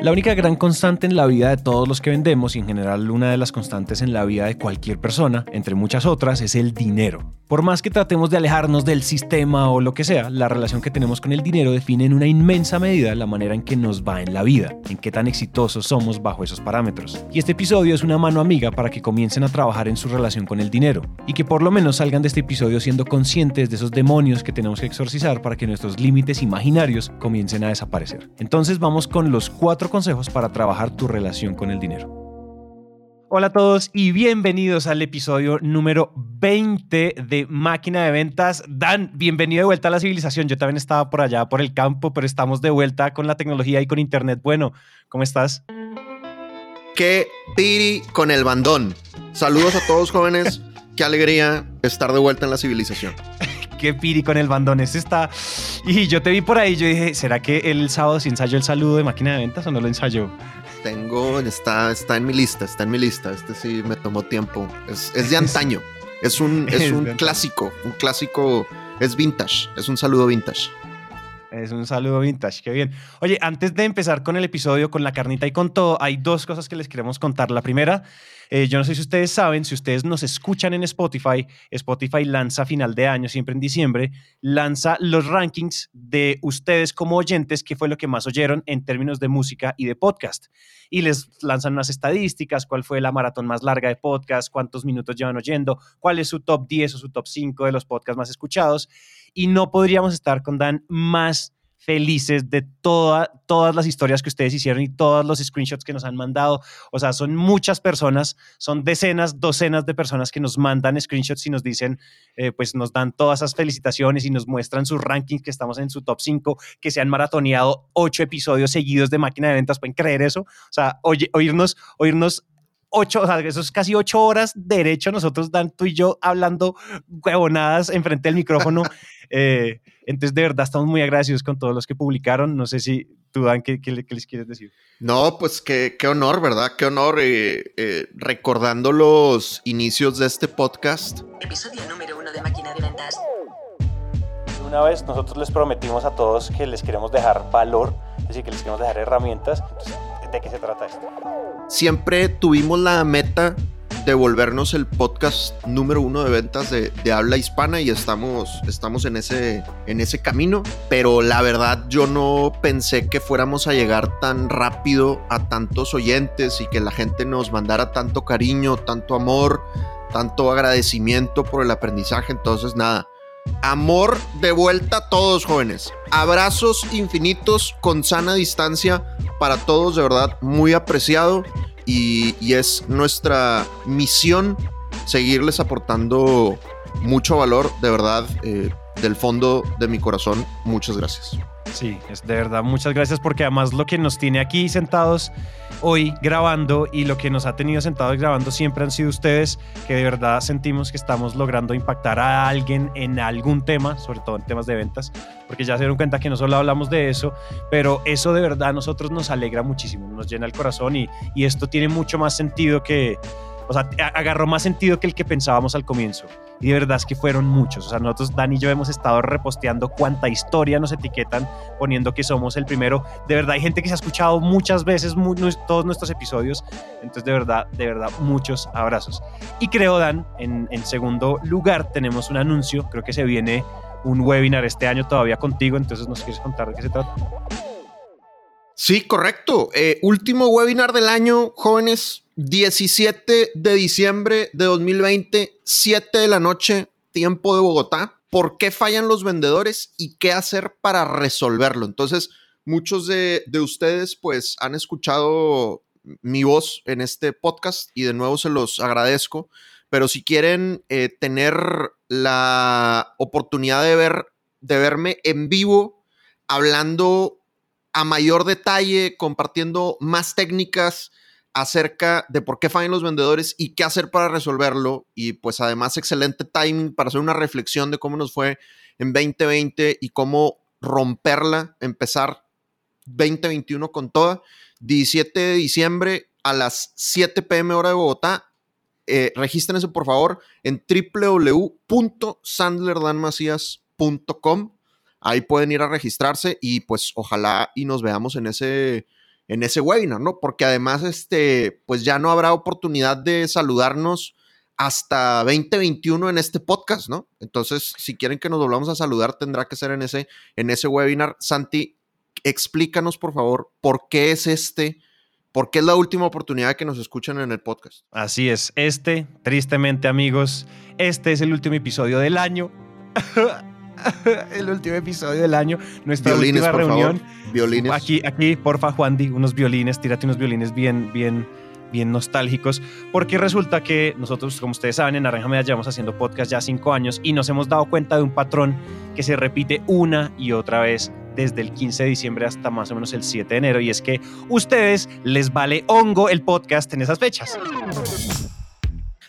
La única gran constante en la vida de todos los que vendemos y en general una de las constantes en la vida de cualquier persona, entre muchas otras, es el dinero. Por más que tratemos de alejarnos del sistema o lo que sea, la relación que tenemos con el dinero define en una inmensa medida la manera en que nos va en la vida, en qué tan exitosos somos bajo esos parámetros. Y este episodio es una mano amiga para que comiencen a trabajar en su relación con el dinero y que por lo menos salgan de este episodio siendo conscientes de esos demonios que tenemos que exorcizar para que nuestros límites imaginarios comiencen a desaparecer. Entonces vamos con los cuatro consejos para trabajar tu relación con el dinero. Hola a todos y bienvenidos al episodio número 20 de Máquina de Ventas. Dan, bienvenido de vuelta a la civilización. Yo también estaba por allá, por el campo, pero estamos de vuelta con la tecnología y con Internet. Bueno, ¿cómo estás? Qué piri con el bandón. Saludos a todos jóvenes. Qué alegría estar de vuelta en la civilización. Qué piri con el bandón. Ese está. Y yo te vi por ahí. Yo dije, ¿será que el sábado se ensayó el saludo de máquina de ventas o no lo ensayó? Tengo, está, está en mi lista, está en mi lista. Este sí me tomó tiempo. Es, es de antaño. Es un, es un clásico, un clásico, es vintage, es un saludo vintage. Es un saludo vintage, qué bien. Oye, antes de empezar con el episodio, con la carnita y con todo, hay dos cosas que les queremos contar. La primera, eh, yo no sé si ustedes saben, si ustedes nos escuchan en Spotify, Spotify lanza a final de año, siempre en diciembre, lanza los rankings de ustedes como oyentes, qué fue lo que más oyeron en términos de música y de podcast. Y les lanzan unas estadísticas, cuál fue la maratón más larga de podcast, cuántos minutos llevan oyendo, cuál es su top 10 o su top 5 de los podcasts más escuchados y no podríamos estar con Dan más felices de toda, todas las historias que ustedes hicieron y todos los screenshots que nos han mandado. O sea, son muchas personas, son decenas, docenas de personas que nos mandan screenshots y nos dicen, eh, pues nos dan todas esas felicitaciones y nos muestran sus rankings, que estamos en su top 5, que se han maratoneado ocho episodios seguidos de máquina de ventas. ¿Pueden creer eso? O sea, oírnos, oírnos ocho, o sea, eso es casi ocho horas derecho, nosotros, Dan, tú y yo, hablando huevonadas enfrente del micrófono. Eh, entonces, de verdad, estamos muy agradecidos con todos los que publicaron. No sé si tú, Dan, ¿qué, qué, les quieres decir? No, pues qué, qué honor, ¿verdad? Qué honor. Eh, eh, recordando los inicios de este podcast. Episodio número uno de Máquina de Ventas. Una vez nosotros les prometimos a todos que les queremos dejar valor, es decir, que les queremos dejar herramientas. Entonces, ¿de qué se trata esto? Siempre tuvimos la meta de volvernos el podcast número uno de ventas de, de, habla hispana y estamos, estamos en, ese, en ese camino. Pero la verdad yo no pensé que fuéramos a llegar tan rápido a tantos oyentes y que la gente nos mandara tanto cariño, tanto amor, tanto agradecimiento por el aprendizaje. Entonces nada, amor de vuelta a todos jóvenes. Abrazos infinitos con sana distancia para todos, de verdad, muy apreciado y, es nuestra misión seguirles aportando mucho valor, de verdad, eh, del fondo de mi corazón, muchas gracias. Sí, es de verdad, muchas gracias porque además lo que nos tiene aquí sentados hoy grabando y lo que nos ha tenido sentados grabando siempre han sido ustedes que de verdad sentimos que estamos logrando impactar a alguien en algún tema, sobre todo en temas de ventas, porque ya se dieron cuenta que no solo hablamos de eso, pero eso de verdad a nosotros nos alegra muchísimo, nos llena el corazón y, y esto tiene mucho más sentido que, o sea, agarró más sentido que el que pensábamos al comienzo. Y de verdad es que fueron muchos. O sea, nosotros, Dan y yo, hemos estado reposteando cuánta historia nos etiquetan, poniendo que somos el primero. De verdad, hay gente que se ha escuchado muchas veces todos nuestros episodios. Entonces, de verdad, de verdad, muchos abrazos. Y creo, Dan, en, en segundo lugar, tenemos un anuncio. Creo que se viene un webinar este año todavía contigo. Entonces, ¿nos quieres contar de qué se trata? Sí, correcto. Eh, último webinar del año, jóvenes. 17 de diciembre de 2020, 7 de la noche, tiempo de Bogotá. ¿Por qué fallan los vendedores y qué hacer para resolverlo? Entonces, muchos de, de ustedes pues han escuchado mi voz en este podcast y de nuevo se los agradezco. Pero si quieren eh, tener la oportunidad de ver, de verme en vivo, hablando a mayor detalle, compartiendo más técnicas, acerca de por qué fallan los vendedores y qué hacer para resolverlo. Y pues además excelente timing para hacer una reflexión de cómo nos fue en 2020 y cómo romperla, empezar 2021 con toda. 17 de diciembre a las 7 pm hora de Bogotá. Eh, regístrense por favor en www.sandlerdanmacias.com. Ahí pueden ir a registrarse y pues ojalá y nos veamos en ese, en ese webinar, ¿no? Porque además, este, pues ya no habrá oportunidad de saludarnos hasta 2021 en este podcast, ¿no? Entonces, si quieren que nos volvamos a saludar, tendrá que ser en ese, en ese webinar. Santi, explícanos, por favor, por qué es este, por qué es la última oportunidad que nos escuchan en el podcast. Así es, este, tristemente, amigos, este es el último episodio del año. el último episodio del año, nuestra Violines, última por reunión. favor. Violines. Aquí, aquí, porfa, Juandi, unos violines, tírate unos violines bien, bien, bien nostálgicos, porque resulta que nosotros, como ustedes saben, en Naranja Media llevamos haciendo podcast ya cinco años y nos hemos dado cuenta de un patrón que se repite una y otra vez desde el 15 de diciembre hasta más o menos el 7 de enero, y es que ustedes les vale hongo el podcast en esas fechas.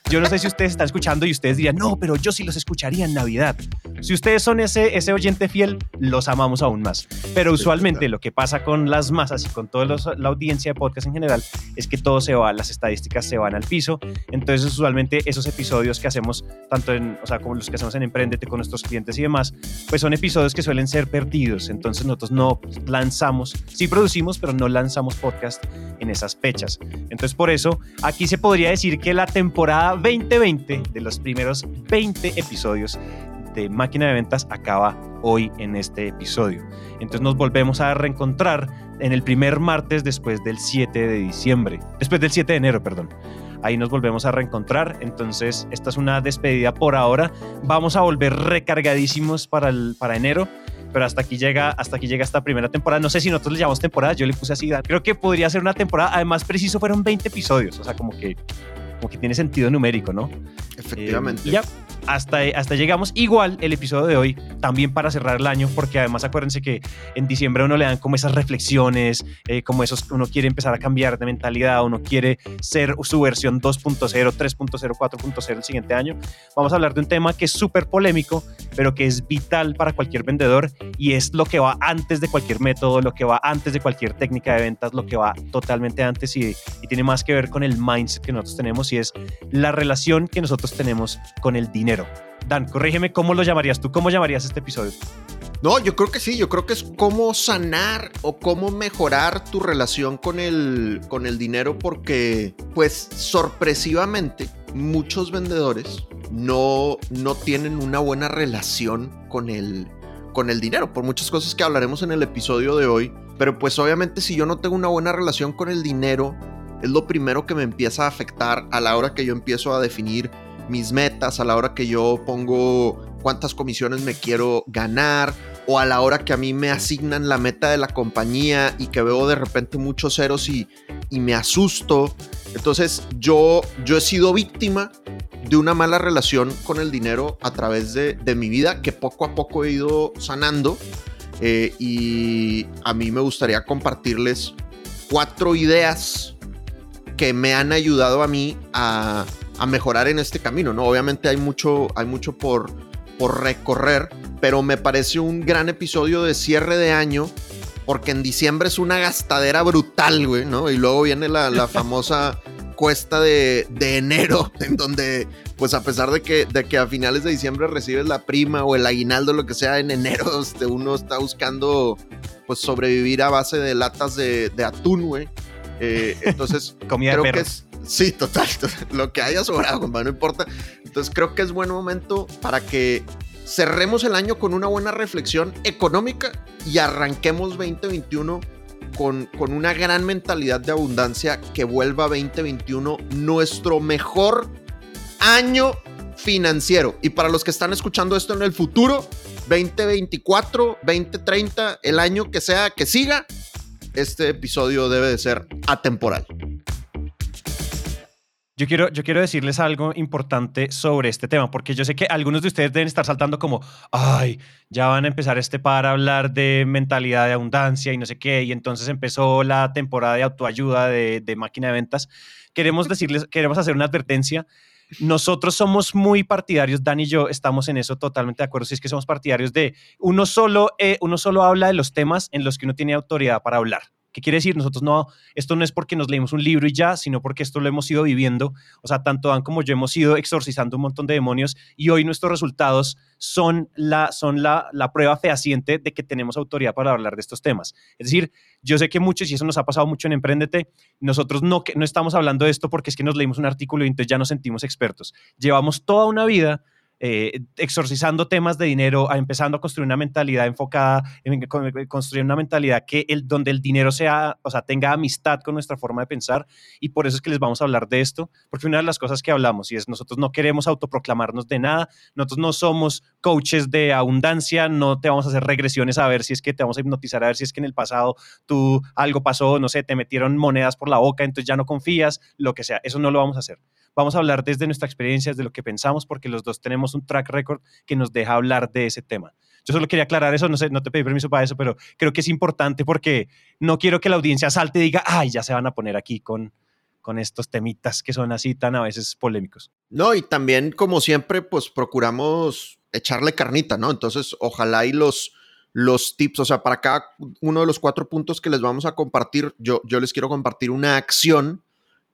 Yo no sé si ustedes están escuchando y ustedes dirían, no, pero yo sí los escucharía en Navidad. Si ustedes son ese, ese oyente fiel, los amamos aún más. Pero usualmente lo que pasa con las masas y con toda la audiencia de podcast en general es que todo se va, las estadísticas se van al piso. Entonces, usualmente esos episodios que hacemos, tanto en, o sea, como los que hacemos en Emprendete con nuestros clientes y demás, pues son episodios que suelen ser perdidos. Entonces, nosotros no lanzamos, sí producimos, pero no lanzamos podcast en esas fechas. Entonces, por eso, aquí se podría decir que la temporada 2020 de los primeros 20 episodios de Máquina de Ventas acaba hoy en este episodio. Entonces nos volvemos a reencontrar en el primer martes después del 7 de diciembre, después del 7 de enero, perdón. Ahí nos volvemos a reencontrar. Entonces, esta es una despedida por ahora. Vamos a volver recargadísimos para, el, para enero. Pero hasta aquí llega, hasta aquí llega esta primera temporada. No sé si nosotros le llamamos temporada, yo le puse así. Creo que podría ser una temporada. Además, preciso fueron 20 episodios. O sea, como que, como que tiene sentido numérico, ¿no? Efectivamente. Eh, y ya, hasta, hasta llegamos. Igual el episodio de hoy, también para cerrar el año, porque además acuérdense que en diciembre uno le dan como esas reflexiones, eh, como esos, uno quiere empezar a cambiar de mentalidad, uno quiere ser su versión 2.0, 3.0, 4.0 el siguiente año. Vamos a hablar de un tema que es súper polémico, pero que es vital para cualquier vendedor y es lo que va antes de cualquier método, lo que va antes de cualquier técnica de ventas, lo que va totalmente antes y, y tiene más que ver con el mindset que nosotros tenemos y es la relación que nosotros tenemos con el dinero. Dan, corrígeme, ¿cómo lo llamarías tú? ¿Cómo llamarías este episodio? No, yo creo que sí, yo creo que es cómo sanar o cómo mejorar tu relación con el, con el dinero porque, pues, sorpresivamente, muchos vendedores no, no tienen una buena relación con el, con el dinero, por muchas cosas que hablaremos en el episodio de hoy. Pero pues obviamente si yo no tengo una buena relación con el dinero, es lo primero que me empieza a afectar a la hora que yo empiezo a definir mis metas, a la hora que yo pongo cuántas comisiones me quiero ganar, o a la hora que a mí me asignan la meta de la compañía y que veo de repente muchos ceros y, y me asusto. Entonces yo, yo he sido víctima de una mala relación con el dinero a través de, de mi vida que poco a poco he ido sanando. Eh, y a mí me gustaría compartirles cuatro ideas que me han ayudado a mí a, a mejorar en este camino, ¿no? Obviamente hay mucho, hay mucho por, por recorrer, pero me parece un gran episodio de cierre de año, porque en diciembre es una gastadera brutal, güey, ¿no? Y luego viene la, la famosa cuesta de, de, enero, en donde, pues a pesar de que, de que a finales de diciembre recibes la prima o el aguinaldo, lo que sea, en enero este, uno está buscando, pues sobrevivir a base de latas de, de atún, güey. Eh, entonces, creo que es... Sí, total, total, lo que haya sobrado, no importa. Entonces creo que es buen momento para que cerremos el año con una buena reflexión económica y arranquemos 2021 con, con una gran mentalidad de abundancia que vuelva 2021 nuestro mejor año financiero. Y para los que están escuchando esto en el futuro, 2024, 2030, el año que sea que siga, este episodio debe de ser atemporal. Yo quiero, yo quiero decirles algo importante sobre este tema, porque yo sé que algunos de ustedes deben estar saltando como, ay, ya van a empezar este para hablar de mentalidad de abundancia y no sé qué, y entonces empezó la temporada de autoayuda de, de máquina de ventas. Queremos decirles, queremos hacer una advertencia. Nosotros somos muy partidarios, Dan y yo estamos en eso totalmente de acuerdo, si es que somos partidarios de uno solo, eh, uno solo habla de los temas en los que uno tiene autoridad para hablar. ¿Qué quiere decir? Nosotros no, esto no es porque nos leímos un libro y ya, sino porque esto lo hemos ido viviendo. O sea, tanto Dan como yo hemos ido exorcizando un montón de demonios y hoy nuestros resultados son la, son la, la prueba fehaciente de que tenemos autoridad para hablar de estos temas. Es decir, yo sé que muchos, y eso nos ha pasado mucho en Emprendete, nosotros no, no estamos hablando de esto porque es que nos leímos un artículo y entonces ya nos sentimos expertos. Llevamos toda una vida eh, exorcizando temas de dinero, a, empezando a construir una mentalidad enfocada en construir una mentalidad que el, donde el dinero sea, o sea, tenga amistad con nuestra forma de pensar y por eso es que les vamos a hablar de esto, porque una de las cosas que hablamos y es nosotros no queremos autoproclamarnos de nada, nosotros no somos coaches de abundancia, no te vamos a hacer regresiones a ver si es que te vamos a hipnotizar, a ver si es que en el pasado tú algo pasó, no sé, te metieron monedas por la boca, entonces ya no confías, lo que sea, eso no lo vamos a hacer. Vamos a hablar desde nuestra experiencia, desde lo que pensamos, porque los dos tenemos un track record que nos deja hablar de ese tema. Yo solo quería aclarar eso, no sé, no te pedí permiso para eso, pero creo que es importante porque no quiero que la audiencia salte y diga, ay, ya se van a poner aquí con, con estos temitas que son así tan a veces polémicos. No, y también, como siempre, pues procuramos echarle carnita, ¿no? Entonces, ojalá y los, los tips, o sea, para cada uno de los cuatro puntos que les vamos a compartir, yo, yo les quiero compartir una acción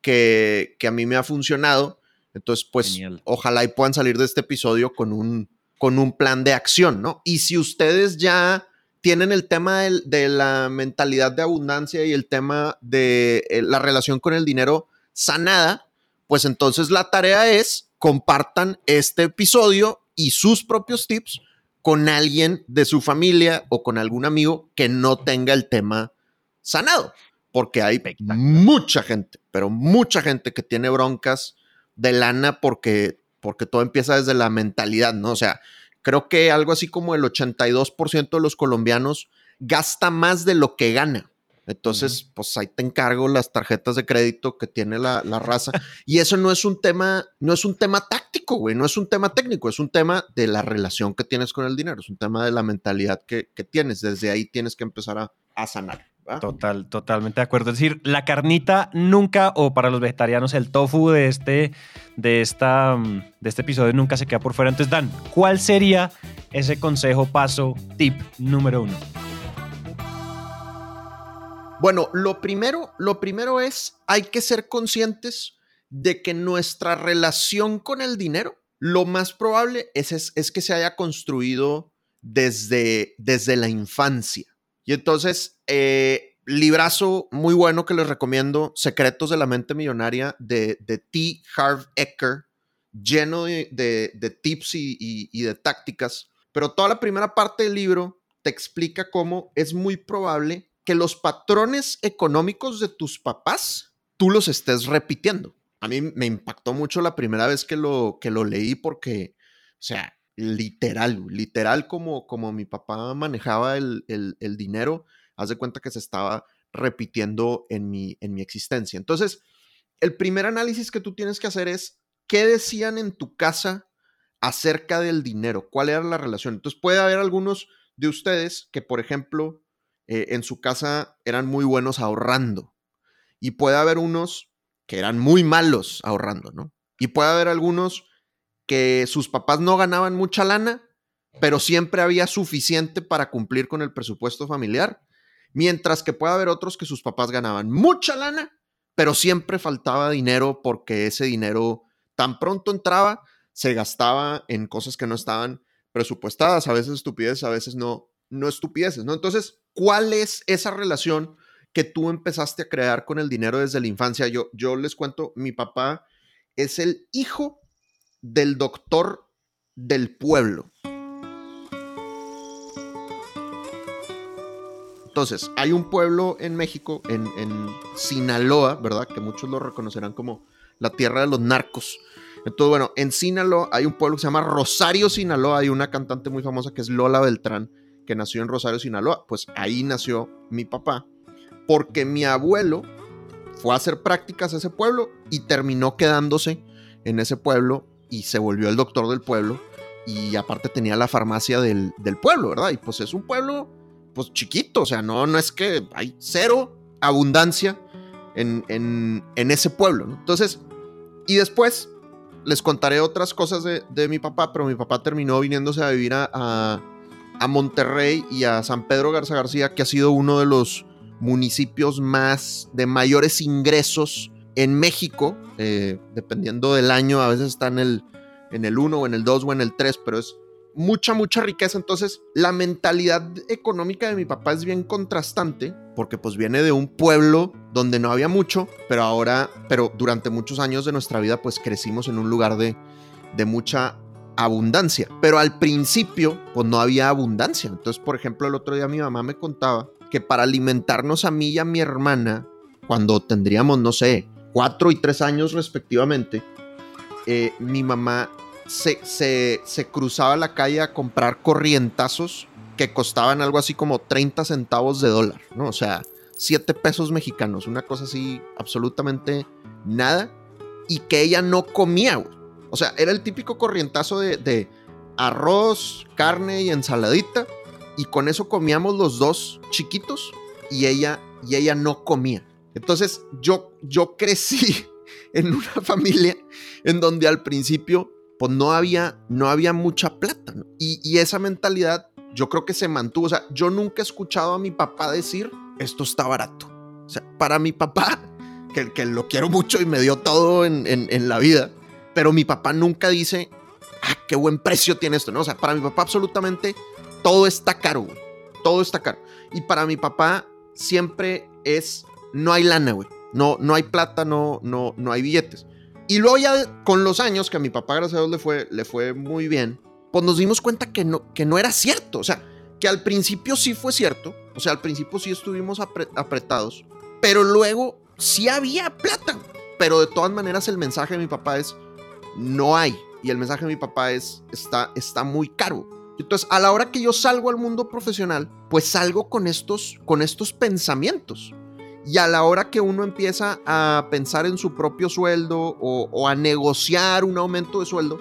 que, a mí me ha funcionado. Entonces, pues, ojalá y puedan salir de este episodio con un, con un plan de acción, ¿no? Y si ustedes ya tienen el tema de, la mentalidad de abundancia y el tema de eh, la relación con el dinero sanada, pues entonces la tarea es compartan este episodio y sus propios tips con alguien de su familia o con algún amigo que no tenga el tema sanado porque hay mucha gente, pero mucha gente que tiene broncas de lana porque, porque todo empieza desde la mentalidad, ¿no? O sea, creo que algo así como el 82% de los colombianos gasta más de lo que gana. Entonces, pues ahí te encargo las tarjetas de crédito que tiene la, raza. Y eso no es un tema, no es un tema táctico, güey, no es un tema técnico, es un tema de la relación que tienes con el dinero, es un tema de la mentalidad que, tienes. Desde ahí tienes que empezar a, a sanar. Total, totalmente de acuerdo. Es decir, la carnita nunca, o para los vegetarianos, el tofu de este, de esta, mm, de este episodio nunca se queda por fuera. Entonces, Dan, ¿cuál sería ese consejo, paso, tip número uno? Bueno, lo primero, lo primero es, hay que ser conscientes de que nuestra relación con el dinero, lo más probable es, es, que se haya construido desde, desde la infancia. Y entonces, eh, librazo muy bueno que les recomiendo, Secretos de la Mente Millonaria de, de T. Harv Ecker, lleno de, tips y, de tácticas. Pero toda la primera parte del libro te explica cómo es muy probable que los patrones económicos de tus papás tú los estés repitiendo. A mí me impactó mucho la primera vez que lo, que lo leí porque, o sea, literal, literal como, como mi papá manejaba el, dinero, haz de cuenta que se estaba repitiendo en mi, en mi existencia. Entonces, el primer análisis que tú tienes que hacer es, ¿qué decían en tu casa acerca del dinero? ¿Cuál era la relación? Entonces, puede haber algunos de ustedes que, por ejemplo, eh, en su casa eran muy buenos ahorrando. Y puede haber unos que eran muy malos ahorrando, ¿no? Y puede haber algunos que sus papás no ganaban mucha lana, pero siempre había suficiente para cumplir con el presupuesto familiar, mientras que puede haber otros que sus papás ganaban mucha lana, pero siempre faltaba dinero porque ese dinero tan pronto entraba, se gastaba en cosas que no estaban presupuestadas, a veces estupideces, a veces no, no estupideces, ¿no? Entonces, ¿cuál es esa relación que tú empezaste a crear con el dinero desde la infancia? Yo, yo les cuento, mi papá es el hijo del doctor del pueblo. Entonces, hay un pueblo en México, en, Sinaloa, ¿verdad? Que muchos lo reconocerán como la tierra de los narcos. Entonces, bueno, en Sinaloa hay un pueblo que se llama Rosario, Sinaloa. Hay una cantante muy famosa que es Lola Beltrán, que nació en Rosario, Sinaloa. Pues ahí nació mi papá. Porque mi abuelo fue a hacer prácticas a ese pueblo y terminó quedándose en ese pueblo y se volvió el doctor del pueblo y aparte tenía la farmacia del, del pueblo, ¿verdad? Y pues es un pueblo pues chiquito, o sea, no, no es que hay cero abundancia en, en, en ese pueblo, ¿no? Entonces, y después les contaré otras cosas de, de, mi papá, pero mi papá terminó viniéndose a vivir a, a, a, Monterrey y a San Pedro Garza García, que ha sido uno de los municipios más de mayores ingresos en México, eh, dependiendo del año, a veces está en el, en el 1 o en el 2 o en el 3, pero es mucha, mucha riqueza. Entonces, la mentalidad económica de mi papá es bien contrastante, porque pues viene de un pueblo donde no había mucho, pero ahora, pero durante muchos años de nuestra vida, pues crecimos en un lugar de, de mucha abundancia. Pero al principio, pues no había abundancia. Entonces, por ejemplo, el otro día mi mamá me contaba que para alimentarnos a mí y a mi hermana, cuando tendríamos, no sé, cuatro y tres años respectivamente, eh, mi mamá se, cruzaba la calle a comprar corrientazos que costaban algo así como 30 centavos de dólar, ¿no? O sea, 7 pesos mexicanos, una cosa así absolutamente nada, y que ella no comía. O sea, era el típico corrientazo de, de arroz, carne y ensaladita, y con eso comíamos los dos chiquitos, y ella, y ella no comía. Entonces, yo, yo crecí en una familia en donde al principio pues no había, no había mucha plata. Y, esa mentalidad yo creo que se mantuvo. O sea, yo nunca he escuchado a mi papá decir, esto está barato. O sea, para mi papá, que, que lo quiero mucho y me dio todo en, en, la vida, pero mi papá nunca dice, ah, qué buen precio tiene esto. No, o sea, para mi papá absolutamente todo está caro. Todo está caro. Y para mi papá siempre es, no hay lana, güey. No, no hay plata, no, no, no hay billetes. Y luego ya con los años que a mi papá, gracias a Dios, le fue, le fue muy bien, pues nos dimos cuenta que no, que no era cierto. O sea, que al principio sí fue cierto. O sea, al principio sí estuvimos apretados. Pero luego sí había plata. Pero de todas maneras el mensaje de mi papá es, no hay. Y el mensaje de mi papá es, está, está muy caro. Entonces, a la hora que yo salgo al mundo profesional, pues salgo con estos, con estos pensamientos. Y a la hora que uno empieza a pensar en su propio sueldo o, a negociar un aumento de sueldo,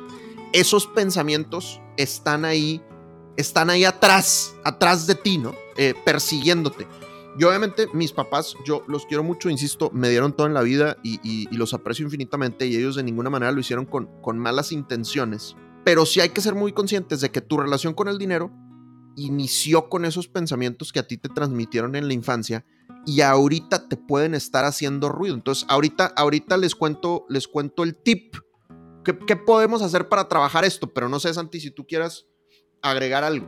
esos pensamientos están ahí, están ahí atrás, atrás de ti, ¿no? Eh, persiguiéndote. Y obviamente mis papás, yo los quiero mucho, insisto, me dieron todo en la vida y, y, y los aprecio infinitamente y ellos de ninguna manera lo hicieron con, con malas intenciones. Pero sí hay que ser muy conscientes de que tu relación con el dinero inició con esos pensamientos que a ti te transmitieron en la infancia y ahorita te pueden estar haciendo ruido. Entonces, ahorita, ahorita les cuento, les cuento el tip. ¿Qué, ¿Qué, podemos hacer para trabajar esto? Pero no sé, Santi, si tú quieras agregar algo.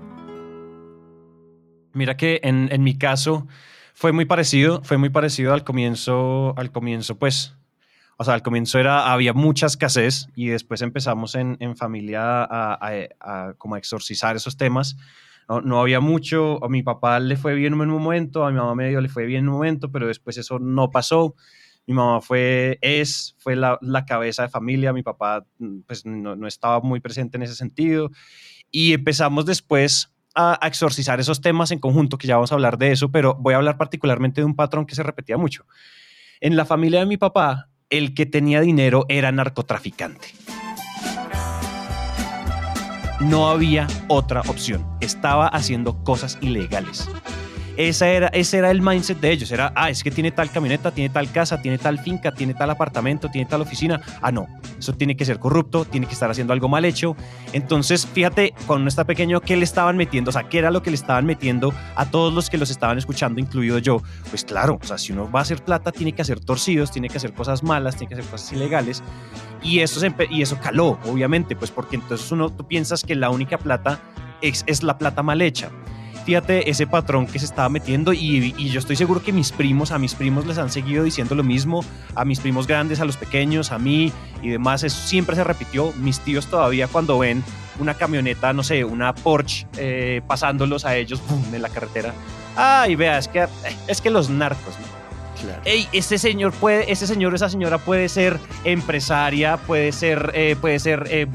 Mira que en, en mi caso fue muy parecido, fue muy parecido al comienzo, al comienzo, pues, o sea, al comienzo era, había mucha escasez y después empezamos en, en familia a, a, como a exorcizar esos temas no, había mucho, a mi papá le fue bien en un momento, a mi mamá medio le fue bien en un momento, pero después eso no pasó. Mi mamá fue, es, fue la, la cabeza de familia, mi papá pues no, no, estaba muy presente en ese sentido. Y empezamos después a, exorcizar esos temas en conjunto, que ya vamos a hablar de eso, pero voy a hablar particularmente de un patrón que se repetía mucho. En la familia de mi papá, el que tenía dinero era narcotraficante no había otra opción. Estaba haciendo cosas ilegales. Esa era, ese era el mindset de ellos. Era, ah, es que tiene tal camioneta, tiene tal casa, tiene tal finca, tiene tal apartamento, tiene tal oficina. Ah, no, eso tiene que ser corrupto, tiene que estar haciendo algo mal hecho. Entonces, fíjate, cuando uno está pequeño, ¿qué le estaban metiendo? O sea, ¿qué era lo que le estaban metiendo a todos los que los estaban escuchando, incluido yo? Pues claro, o sea, si uno va a hacer plata, tiene que hacer torcidos, tiene que hacer cosas malas, tiene que hacer cosas ilegales. Y eso, se, y eso caló, obviamente, pues porque entonces uno, tú piensas que la única plata es, es la plata mal hecha fíjate ese patrón que se estaba metiendo y, yo estoy seguro que mis primos, a mis primos les han seguido diciendo lo mismo, a mis primos grandes, a los pequeños, a mí y demás, eso siempre se repitió. Mis tíos todavía cuando ven una camioneta, no sé, una Porsche eh, pasándolos a ellos boom, en la carretera, ay, vea, es que, es que los narcos, ¿no? Claro. Ey, este señor puede, este señor o esa señora puede ser empresaria, puede ser, eh, puede ser eh,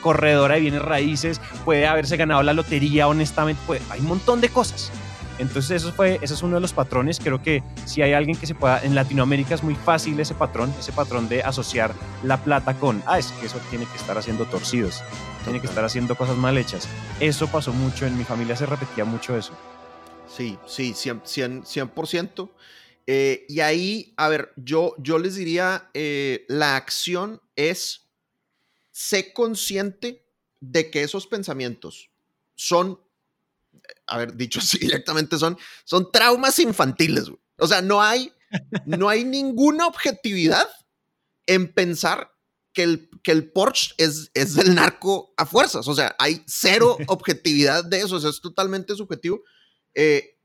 corredora de bienes raíces, puede haberse ganado la lotería honestamente, puede, hay un montón de cosas. Entonces eso fue, ese es uno de los patrones. Creo que si hay alguien que se pueda, en Latinoamérica es muy fácil ese patrón, ese patrón de asociar la plata con, ah, es que eso tiene que estar haciendo torcidos, tiene que estar haciendo cosas mal hechas. Eso pasó mucho, en mi familia se repetía mucho eso. Sí, sí, 100%. 100%, eh, y ahí, a ver, yo, yo les diría, eh, la acción es, sé consciente de que esos pensamientos son a ver, dicho así directamente, son, son traumas infantiles. O sea, no hay, no hay ninguna objetividad en pensar que el, que el Porsche es, es del narco a fuerzas. O sea, hay cero objetividad de eso. es totalmente subjetivo. Eh,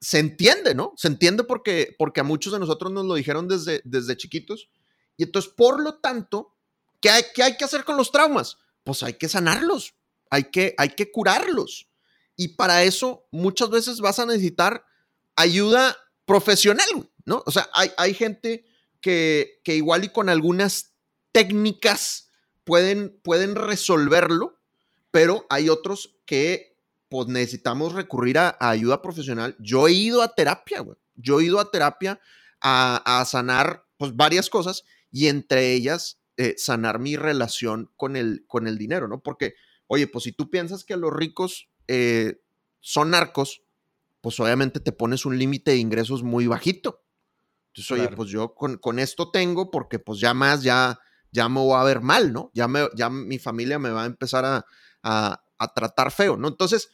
se entiende, ¿no? Se entiende porque, porque a muchos de nosotros nos lo dijeron desde, desde chiquitos. Y entonces, por lo tanto, ¿qué hay, qué hay que hacer con los traumas? Pues hay que sanarlos, hay que, hay que curarlos. Y para eso muchas veces vas a necesitar ayuda profesional, ¿no? O sea, hay, hay gente que, que, igual y con algunas técnicas pueden, pueden resolverlo, pero hay otros que pues necesitamos recurrir a, ayuda profesional. Yo he ido a terapia, güey. Yo he ido a terapia a, a sanar pues varias cosas y entre ellas eh, sanar mi relación con el, con el dinero, ¿no? Porque, oye, pues si tú piensas que a los ricos eh, son narcos, pues obviamente te pones un límite de ingresos muy bajito. Entonces, oye, pues yo con, esto tengo porque pues ya más, ya, ya me voy a ver mal, ¿no? Ya, me, ya mi familia me va a empezar a, a tratar feo, ¿no? Entonces,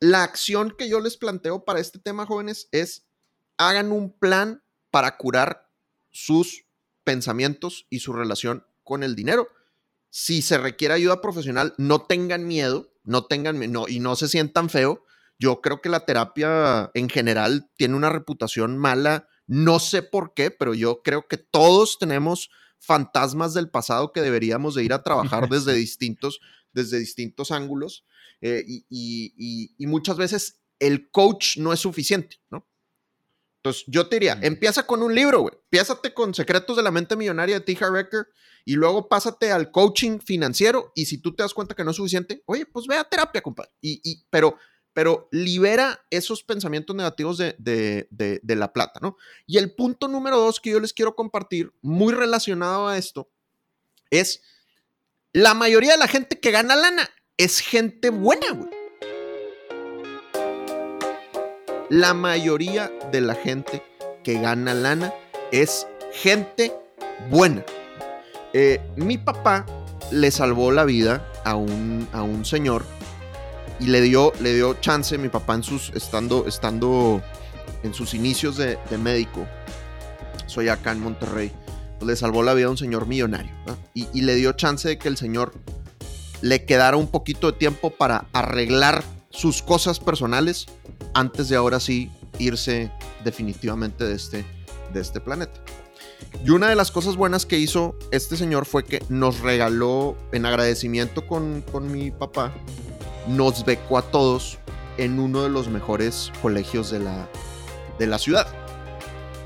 la acción que yo les planteo para este tema, jóvenes, es hagan un plan para curar sus pensamientos y su relación con el dinero. Si se requiere ayuda profesional, no tengan miedo no tengan, no, y no se sientan feo. Yo creo que la terapia en general tiene una reputación mala, no sé por qué, pero yo creo que todos tenemos fantasmas del pasado que deberíamos de ir a trabajar desde distintos, desde distintos ángulos. Eh, y, muchas veces el coach no es suficiente, ¿no? Entonces, yo te diría, empieza con un libro, güey. Empiezate con Secretos de la Mente Millonaria de T. Harv y luego pásate al coaching financiero y si tú te das cuenta que no es suficiente, oye, pues ve a terapia, compadre. Y, pero, pero libera esos pensamientos negativos de, de, la plata, ¿no? Y el punto número dos que yo les quiero compartir, muy relacionado a esto, es la mayoría de la gente que gana lana es gente buena, güey. La mayoría de la gente que gana lana es gente buena. Eh, mi papá le salvó la vida a un, a un señor y le dio, le dio chance, mi papá en sus, estando, estando en sus inicios de, médico, soy acá en Monterrey, pues le salvó la vida a un señor millonario y, y le dio chance de que el señor le quedara un poquito de tiempo para arreglar sus cosas personales antes de ahora sí irse definitivamente de este, de este planeta. Y una de las cosas buenas que hizo este señor fue que nos regaló, en agradecimiento con, mi papá, nos becó a todos en uno de los mejores colegios de la, de la ciudad.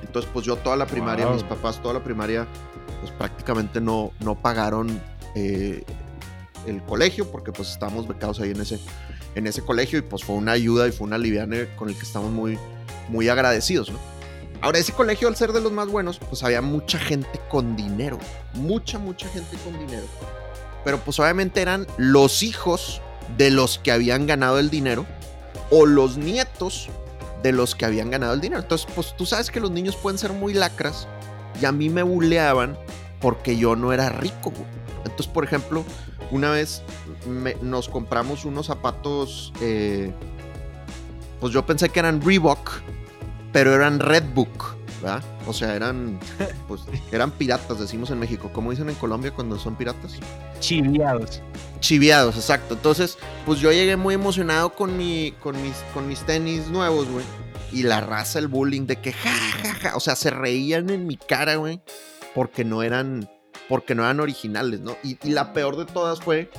Entonces, pues yo toda la primaria, mis papás toda la primaria, pues prácticamente no, no pagaron eh, el colegio porque pues estábamos becados ahí en ese, en ese colegio y pues fue una ayuda y fue una aliviane con el que estamos muy, muy agradecidos, ¿no? Ahora, ese colegio, al ser de los más buenos, pues había mucha gente con dinero. Mucha, mucha gente con dinero. Pero pues obviamente eran los hijos de los que habían ganado el dinero o los nietos de los que habían ganado el dinero. Entonces, pues tú sabes que los niños pueden ser muy lacras y a mí me buleaban porque yo no era rico. Entonces, por ejemplo, una vez nos compramos unos zapatos, eh, pues yo pensé que eran Reebok pero eran Redbook, ¿verdad? O sea, eran, pues, eran piratas, decimos en México. ¿Cómo dicen en Colombia cuando son piratas? Chiviados. Chiviados, exacto. Entonces, pues yo llegué muy emocionado con, mi, con, mis, con mis tenis nuevos, güey. Y la raza, el bullying de que ja, ja, ja. O sea, se reían en mi cara, güey. Porque no eran, porque no eran originales, ¿no? Y, la peor de todas fue,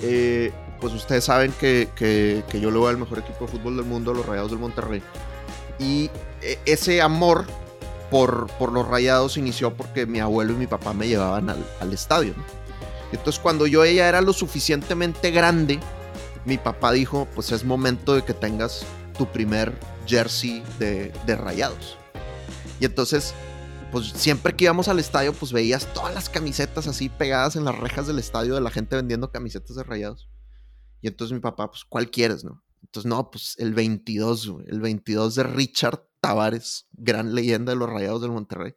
eh, pues ustedes saben que, que, que yo le voy al mejor equipo de fútbol del mundo, los Rayados del Monterrey. Y e, ese amor por, por los rayados inició porque mi abuelo y mi papá me llevaban al, estadio. Entonces cuando yo ella era lo suficientemente grande, mi papá dijo, pues es momento de que tengas tu primer jersey de, de rayados. Y entonces, pues siempre que íbamos al estadio, pues veías todas las camisetas así pegadas en las rejas del estadio de la gente vendiendo camisetas de rayados. Y entonces mi papá, pues, ¿cuál quieres, no? Entonces, no, pues el 22, güey, el 22 de Richard Tavares, gran leyenda de los rayados del Monterrey.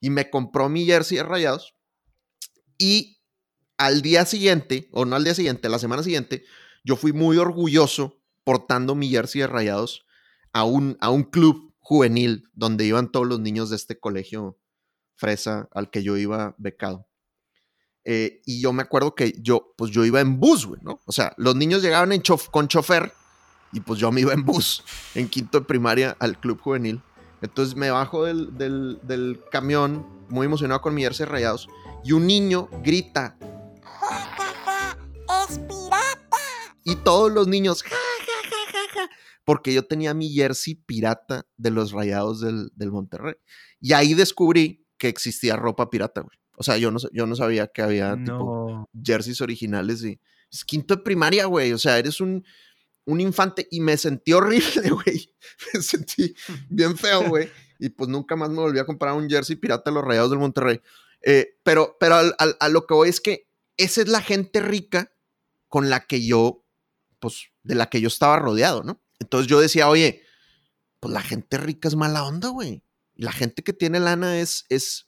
Y me compró mi jersey de rayados. Y al día siguiente, o no al día siguiente, la semana siguiente, yo fui muy orgulloso portando mi jersey de rayados a un, a un club juvenil donde iban todos los niños de este colegio fresa al que yo iba becado. Eh, y yo me acuerdo que yo, pues yo iba en bus, güey, ¿no? O sea, los niños llegaban en con chofer y pues yo me iba en bus en quinto de primaria al club juvenil. Entonces me bajo del, del, camión, muy emocionado con mi jersey rayados, y un niño grita: ¡Ja, ja! ¡Es pirata! Y todos los niños, ¡ja, porque yo tenía mi jersey pirata de los rayados del, Monterrey. Y ahí descubrí que existía ropa pirata, güey. O sea, yo no, yo no sabía que había tipo jerseys originales y es quinto de primaria, güey. O sea, eres un, un infante y me sentí horrible, güey. Me sentí bien feo, güey. Y pues nunca más me volví a comprar un jersey pirata de los rayados del Monterrey. Eh, pero pero a lo que voy es que esa es la gente rica con la que yo, pues, de la que yo estaba rodeado, ¿no? Entonces yo decía, oye, pues la gente rica es mala onda, güey. La gente que tiene lana es, es,